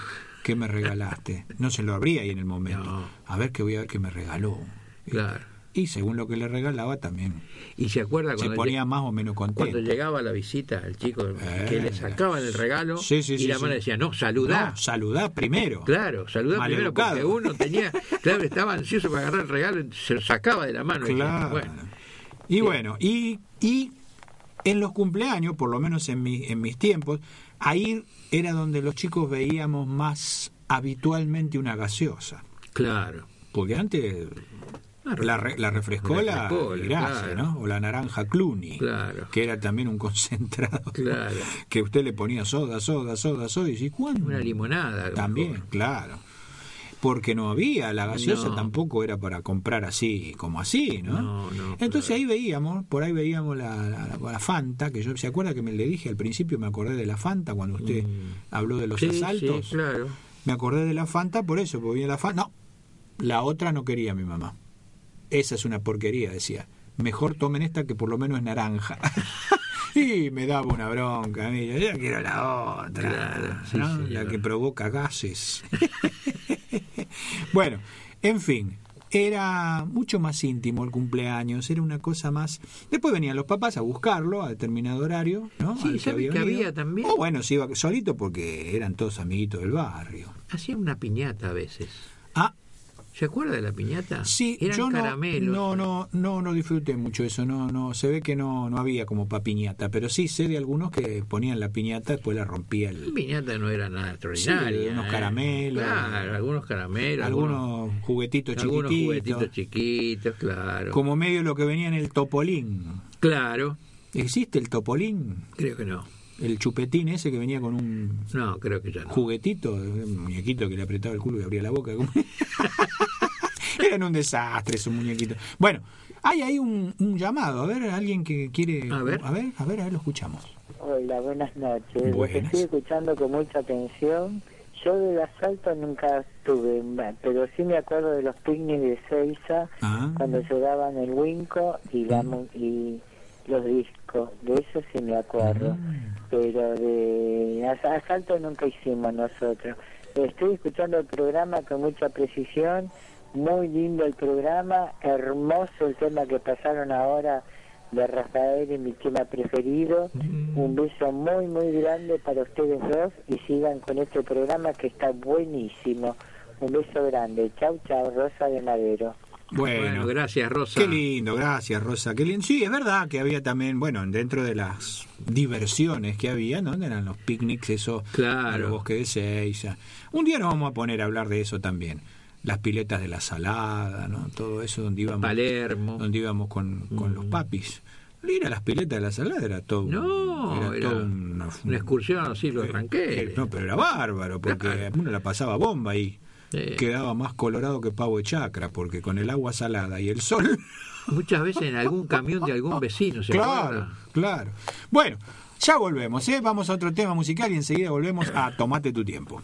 qué me regalaste. No se lo abría ahí en el momento. No. A ver qué voy a ver qué me regaló. Claro. Y según lo que le regalaba también Y se acuerda se cuando, ponía lle- más o menos contento. cuando llegaba la visita el chico que Eh. le sacaban el regalo Sí, sí, y sí, la madre decía, no, saludá. No, saludá primero. Claro, saludá primero porque uno tenía, *laughs* claro, estaba ansioso para agarrar el regalo, se lo sacaba de la mano. y decía, Claro. bueno, y bueno, y, y en los cumpleaños, por lo menos en, mi, en mis tiempos, ahí era donde los chicos veíamos más habitualmente una gaseosa. claro. Porque antes la, re- la refrescola, claro. ¿no? O la naranja Cluny, Claro. que era también un concentrado. *laughs* Claro. Que usted le ponía soda, soda, soda, soda, y ¿cuándo? Una limonada. También, mejor. claro. Porque no había, la gaseosa No. tampoco era para comprar así, como así, ¿no? No, no, Entonces claro. ahí veíamos, por ahí veíamos la, la- la Fanta, que yo, ¿se acuerda que me le dije al principio, me acordé de la Fanta cuando usted habló de los Mm. Sí, asaltos? sí, claro. Me acordé de la Fanta por eso, porque la Fanta. No, la otra no quería mi mamá. Esa es una porquería, decía. Mejor tomen esta que por lo menos es naranja. *laughs* y me daba una bronca a mí. Yo, quiero la otra, Claro, sí, ¿no? señor. la que provoca gases. *laughs* *laughs* bueno, en fin. Era mucho más íntimo el cumpleaños, era una cosa más. Después venían los papás a buscarlo a determinado horario, ¿no? Sí, Al ¿sabe que había también? O bueno, se iba solito porque eran todos amiguitos del barrio. Hacía una piñata a veces. Ah, ¿Se acuerda de la piñata? Sí, Eran yo no, caramelos. no, no, no, no disfruté mucho eso, no, no, se ve que no, no había como pa piñata, pero sí sé de algunos que ponían la piñata, después la rompía La el, piñata no era nada extraordinaria. Sí, unos ¿eh? caramelos. Claro, algunos caramelos. algunos juguetitos algunos chiquititos, juguetitos chiquitos, claro. como medio lo que venía en el topolín. Claro, ¿Existe el topolín? creo que no. El chupetín ese que venía con un No, creo que ya no. juguetito, un muñequito que le apretaba el culo y abría la boca. *laughs* *laughs* Eran un desastre esos muñequitos. Bueno, hay ahí un, un llamado. A ver, alguien que quiere. A ver. a ver, a ver, a ver, lo escuchamos. Hola, buenas noches. Estoy escuchando con mucha atención. Yo del asalto nunca tuve, ma- pero sí me acuerdo de los picnics de Seiza, Ah. cuando llevaban el Winco y, la, mu- y los discos, de eso sí me acuerdo, pero de as- asalto nunca hicimos nosotros. Estoy escuchando el programa con mucha precisión, muy lindo el programa, hermoso el tema que pasaron ahora de Rafael y mi tema preferido. Un beso muy, muy grande para ustedes dos y sigan con este programa que está buenísimo. Un beso grande. Chau, chau, Rosa de Madero. Bueno, Bueno, gracias, Rosa. Qué lindo, gracias Rosa, qué lindo. Sí, es verdad que había también, bueno, dentro de las diversiones que había, ¿no? Eran los picnics, eso, Claro. a los bosques de Seiza. Un día nos vamos a poner a hablar de eso también. Las piletas de la salada, ¿no? Todo eso donde íbamos, Palermo. donde íbamos con, con los papis. Ir a las piletas de la salada era todo. No, era todo una, una excursión a Silvio Ranquel. eh, No, pero era bárbaro, porque uno la pasaba bomba Sí. quedaba más colorado que pavo de chacra, porque con el agua salada y el sol. *laughs* Muchas veces en algún camión de algún vecino, ¿se claro, acuerda? claro. Bueno, ya volvemos, ¿eh? Vamos a otro tema musical y enseguida volvemos a Tomate tu tiempo.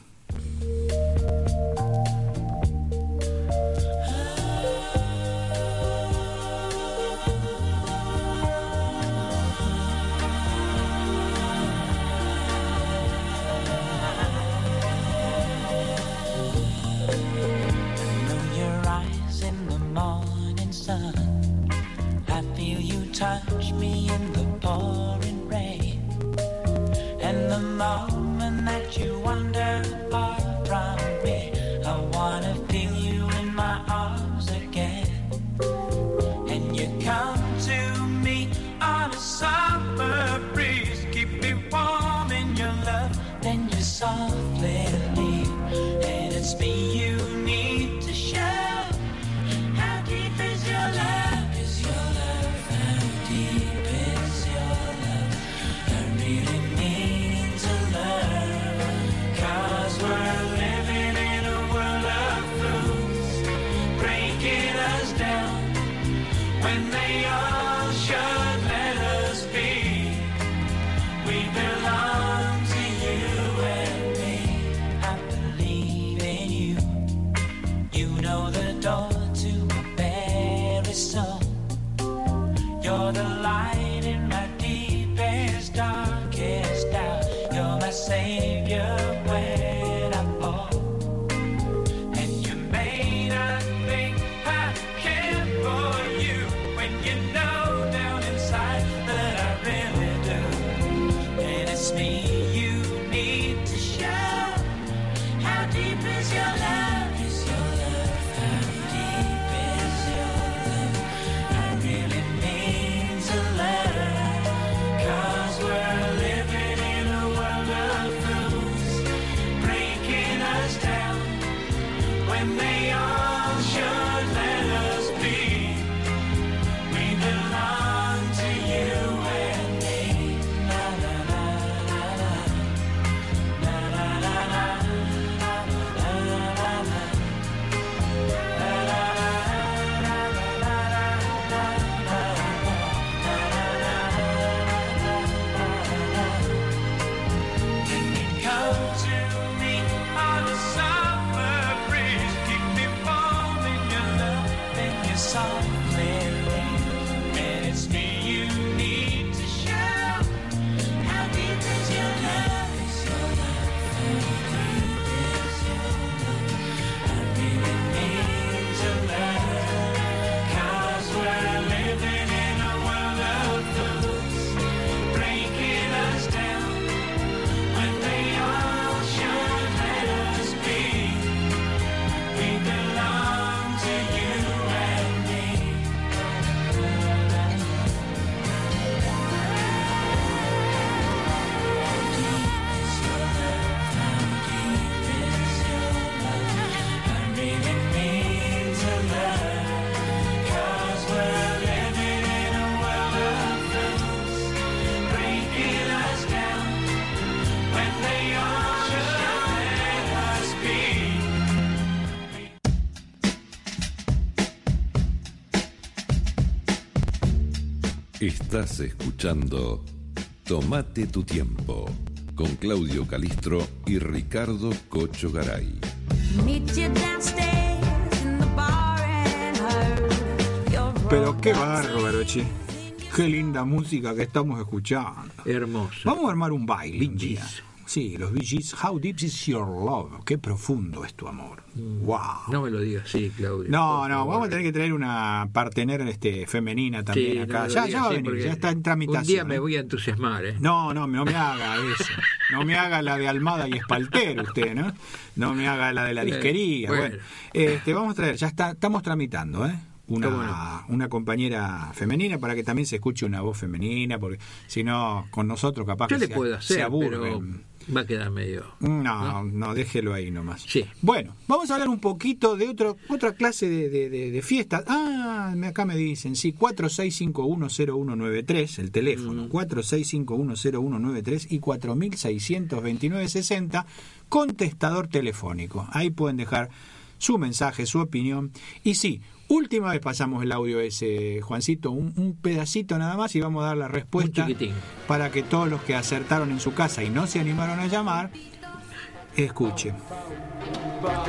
Estás escuchando Tomate tu tiempo con Claudio Calistro y Ricardo Cocho Garay. Pero qué bárbaro, che. Qué linda música que estamos escuchando. Hermoso. Vamos a armar un baile. un Bee día. Sí, los Bee Gees. How deep is your love? Qué profundo es tu amor. Wow. Mm. No me lo digas así, Claudio. No, no, vamos a tener que traer una partener este, femenina también Sí, acá. ya, digas ya va a venir, ya está en tramitación. Un día me ¿eh? voy a entusiasmar, ¿eh? No, no, no me haga eso. No me haga la de Almada y Espalter usted, ¿no? No me haga la de la disquería. Bueno, Bueno. este, vamos a traer, ya está, estamos tramitando, ¿eh? Una, una compañera femenina para que también se escuche una voz femenina, porque si no, con nosotros capaz Yo que le se, puedo se hacer, pero aburren. Va a quedar medio... No, no, déjelo ahí nomás. Sí. Bueno, vamos a hablar un poquito de otro, otra clase de, de, de, de fiesta. Ah, acá me dicen, sí, 46510193, el teléfono, 46510193 y 462960, contestador telefónico. Ahí pueden dejar su mensaje, su opinión. Y sí, última vez pasamos el audio ese, Juancito, un, un pedacito nada más y vamos a dar la respuesta para que todos los que acertaron en su casa y no se animaron a llamar, escuchen.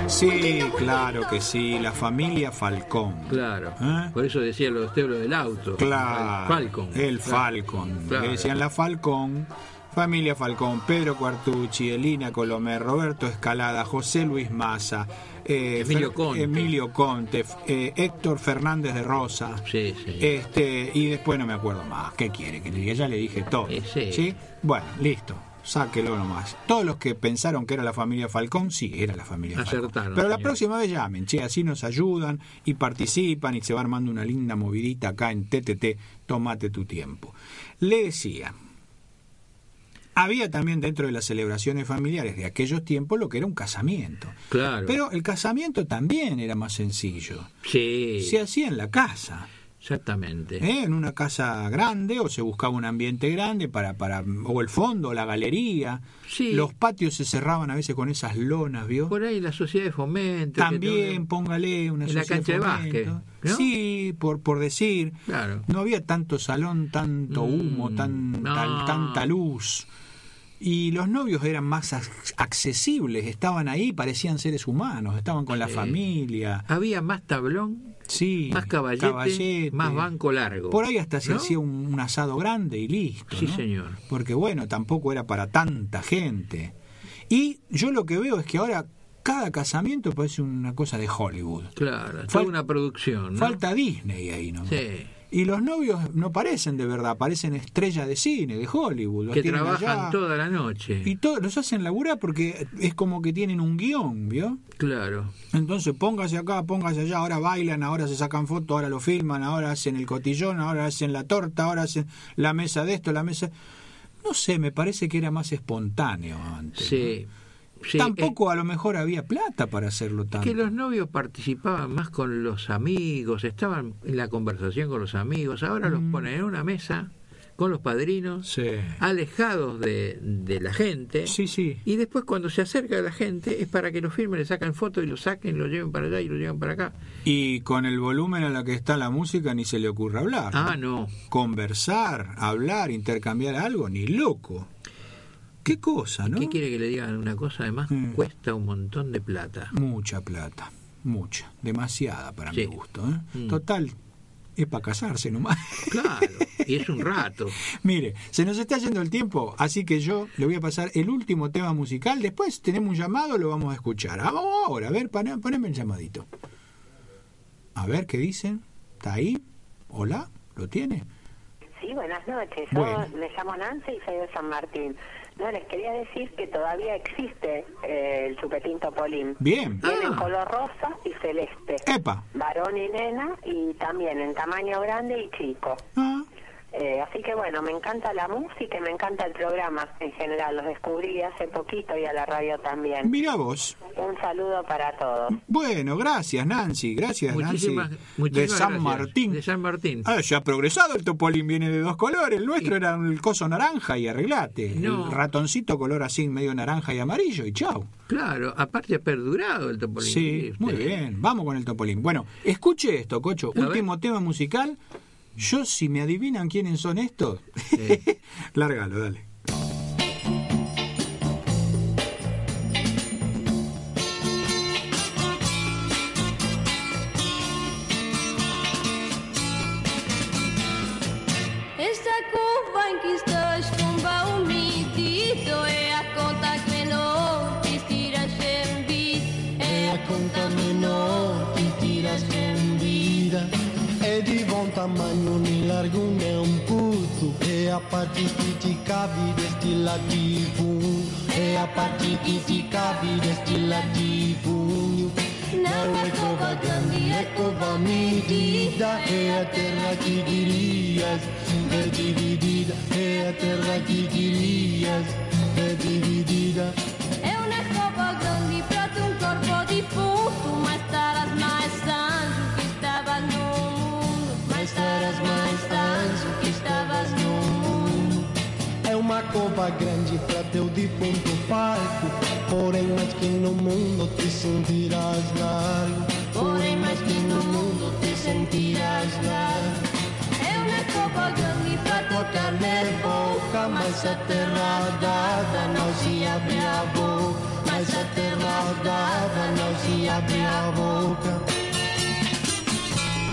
Sí, claro que sí, la familia Falcón. Claro. ¿Eh? Por eso decía lo de lo del auto. Claro, Falcon. El. Falcon. Claro. Le decían la Falcón. Familia Falcón, Pedro Cuartucci, Elina Colomer, Roberto Escalada, José Luis Massa, eh, Emilio Conte. Emilio Conte, eh, Héctor Fernández de Rosa. Sí, sí. Este, y después no me acuerdo más. ¿Qué quiere que? Ya le dije todo. Sí, sí. Bueno, listo. Sáquelo nomás. Todos los que pensaron que era la familia Falcón, sí, era la familia Falcón. Acertaron, Pero la señor. próxima vez llamen, che, así nos ayudan y participan y se va armando una linda movidita acá en TTT. Tómate tu tiempo. Le decía, había también dentro de las celebraciones familiares de aquellos tiempos lo que era un casamiento. Claro. Pero el casamiento también era más sencillo. sí, Se hacía en la casa. exactamente. ¿eh? en una casa grande o se buscaba un ambiente grande para para o el fondo la galería Sí. los patios se cerraban a veces con esas lonas vio Por ahí la sociedad de fomento. también póngale una En la sociedad cancha de fomento. básquet, ¿no? sí por por decir Claro. no había tanto salón tanto humo Mm, tan, no. tal- tanta luz y los novios eran más ac- accesibles estaban ahí parecían seres humanos estaban con la familia Había más tablón, sí más caballete, caballete. más banco largo. Por ahí hasta se ¿no? hacía un, un asado grande y listo. Sí, ¿no? señor. Porque bueno, tampoco era para tanta gente. Y yo lo que veo es que ahora cada casamiento parece una cosa de Hollywood. Claro, toda una producción. ¿no? Falta Disney ahí, ¿no? Sí. Y los novios no parecen de verdad, parecen estrellas de cine, de Hollywood. Los Que trabajan allá. toda la noche. Y todos los hacen laburar porque es como que tienen un guion, ¿vio? Claro. Entonces póngase acá, póngase allá, ahora bailan, ahora se sacan fotos, ahora lo filman, ahora hacen el cotillón, ahora hacen la torta, ahora hacen la mesa de esto, la mesa... No sé, me parece que era más espontáneo antes. Sí. ¿no? Sí, Tampoco a lo mejor había plata para hacerlo Es tanto. que los novios participaban más con los amigos, estaban en la conversación con los amigos. Ahora los ponen en una mesa con los padrinos, Mm. Sí. alejados de, de la gente. Sí, sí. Y después cuando se acerca a la gente es para que lo firmen, le sacan fotos y lo saquen, lo lleven para allá y lo lleven para acá. Y con el volumen a la que está la música ni se le ocurre hablar. Ah, no. Conversar, hablar, intercambiar algo, ni loco. Qué cosa, ¿no? ¿Qué quiere que le digan una cosa? Además Mm. cuesta un montón de plata. Mucha plata, mucha, demasiada para Sí. mi gusto. ¿eh? Mm. Total, es para casarse nomás. *laughs* Claro, y es un rato. Mire, se nos está yendo el tiempo, así que yo le voy a pasar el último tema musical. Después tenemos un llamado, lo vamos a escuchar. Ah, vamos ahora, a ver, poneme el llamadito. A ver qué dicen. ¿Está ahí? ¿Hola? ¿Lo tiene? Sí, buenas noches. Bueno. Yo me llamo Nancy y soy de San Martín. No, les quería decir que todavía existe eh, el chupetín Topolín. Bien. Viene en Ah. color rosa y celeste. Epa. Varón y nena y también en tamaño grande y chico. Ah, Eh, así que bueno, me encanta la música y me encanta el programa en general. Los descubrí hace poquito y a la radio también. mira vos. Un saludo para todos. Bueno, gracias Nancy, gracias Muchísimas, Nancy. De muchísimas San gracias. Martín. De San Martín. Ah, ya ha progresado el topolín, viene de dos colores. El nuestro era el coso naranja y arreglate. No. El ratoncito color así medio naranja y amarillo y chau. Claro, aparte ha perdurado el topolín. Sí, muy Usted- bien. Vamos con el topolín. Bueno, escuche esto, Cocho. A Último tema musical. Yo, si me adivinan quiénes son estos, Sí. *laughs* lárgalo, dale. Partiti ti cavi destillativo Não é cova grande, é cova medida. E a terra que dirias é dividida. E a terra que dirias é dividida. È una cova grande prato un corpo di punto, ma estarás mais anjo que estavas no mundo. Mas estarás mais anjo que uma cova grande pra teu de ponto parco. Porém mais que no mundo te sentirás largo Porém mais que no mundo te sentirás largo È una cova grande prato Tocar na boca, mas a terra dada não se abre a boca. Mas a terra dada não se abre a boca.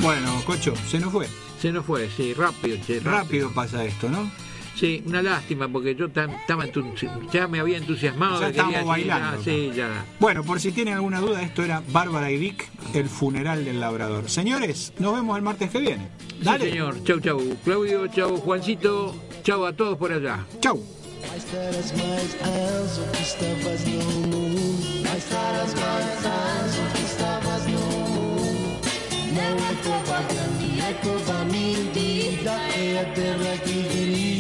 Bueno, Cocho, se nos fue. Se nos fue, sí, rápido, che, Rápido pasa esto, ¿no? Sí, una lástima porque yo tan- estaba entu- ya me había entusiasmado. Ya decir, bailando. ah, sí, ya. Bueno, por si tienen alguna duda, esto era Bárbara y Vic, el funeral del labrador. Señores, nos vemos el martes que viene. Dale. Sí, señor. Chau, chau. Claudio, chau, Juancito. Chau a todos por allá. Chau. Não é cova grande, é cova medida É a terra que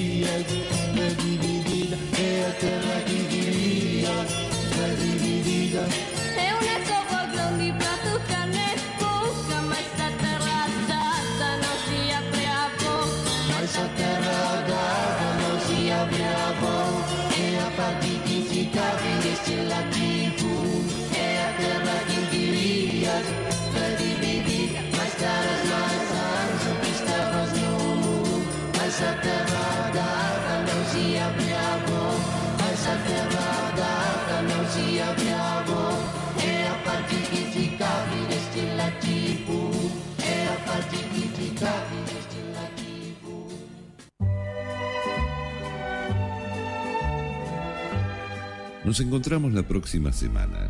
Nos encontramos la próxima semana.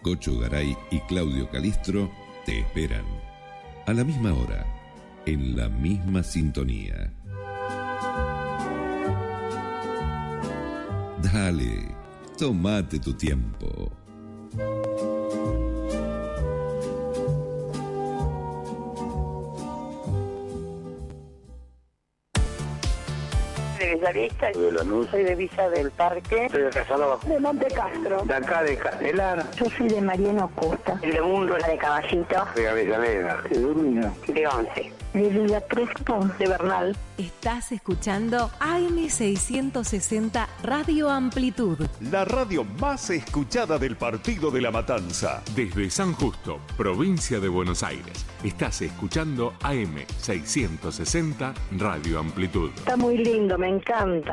Cocho Garay y Claudio Calistro te esperan. A la misma hora, en la misma sintonía. Dale, tomate tu tiempo. De Lanús. Soy de Villa del Parque. Soy de Casanova. De Monte Castro. De acá de Castelar, Yo soy de Mariano Costa. De Mundo, la de Caballito. de Avellaneda, de Durmina. De Once. De Villa Crespo. De Bernal. Estás escuchando AM660 Radio Amplitud. La radio más escuchada del Partido de la Matanza. Desde San Justo, provincia de Buenos Aires, estás escuchando AM660 Radio Amplitud. Está muy lindo, me encanta.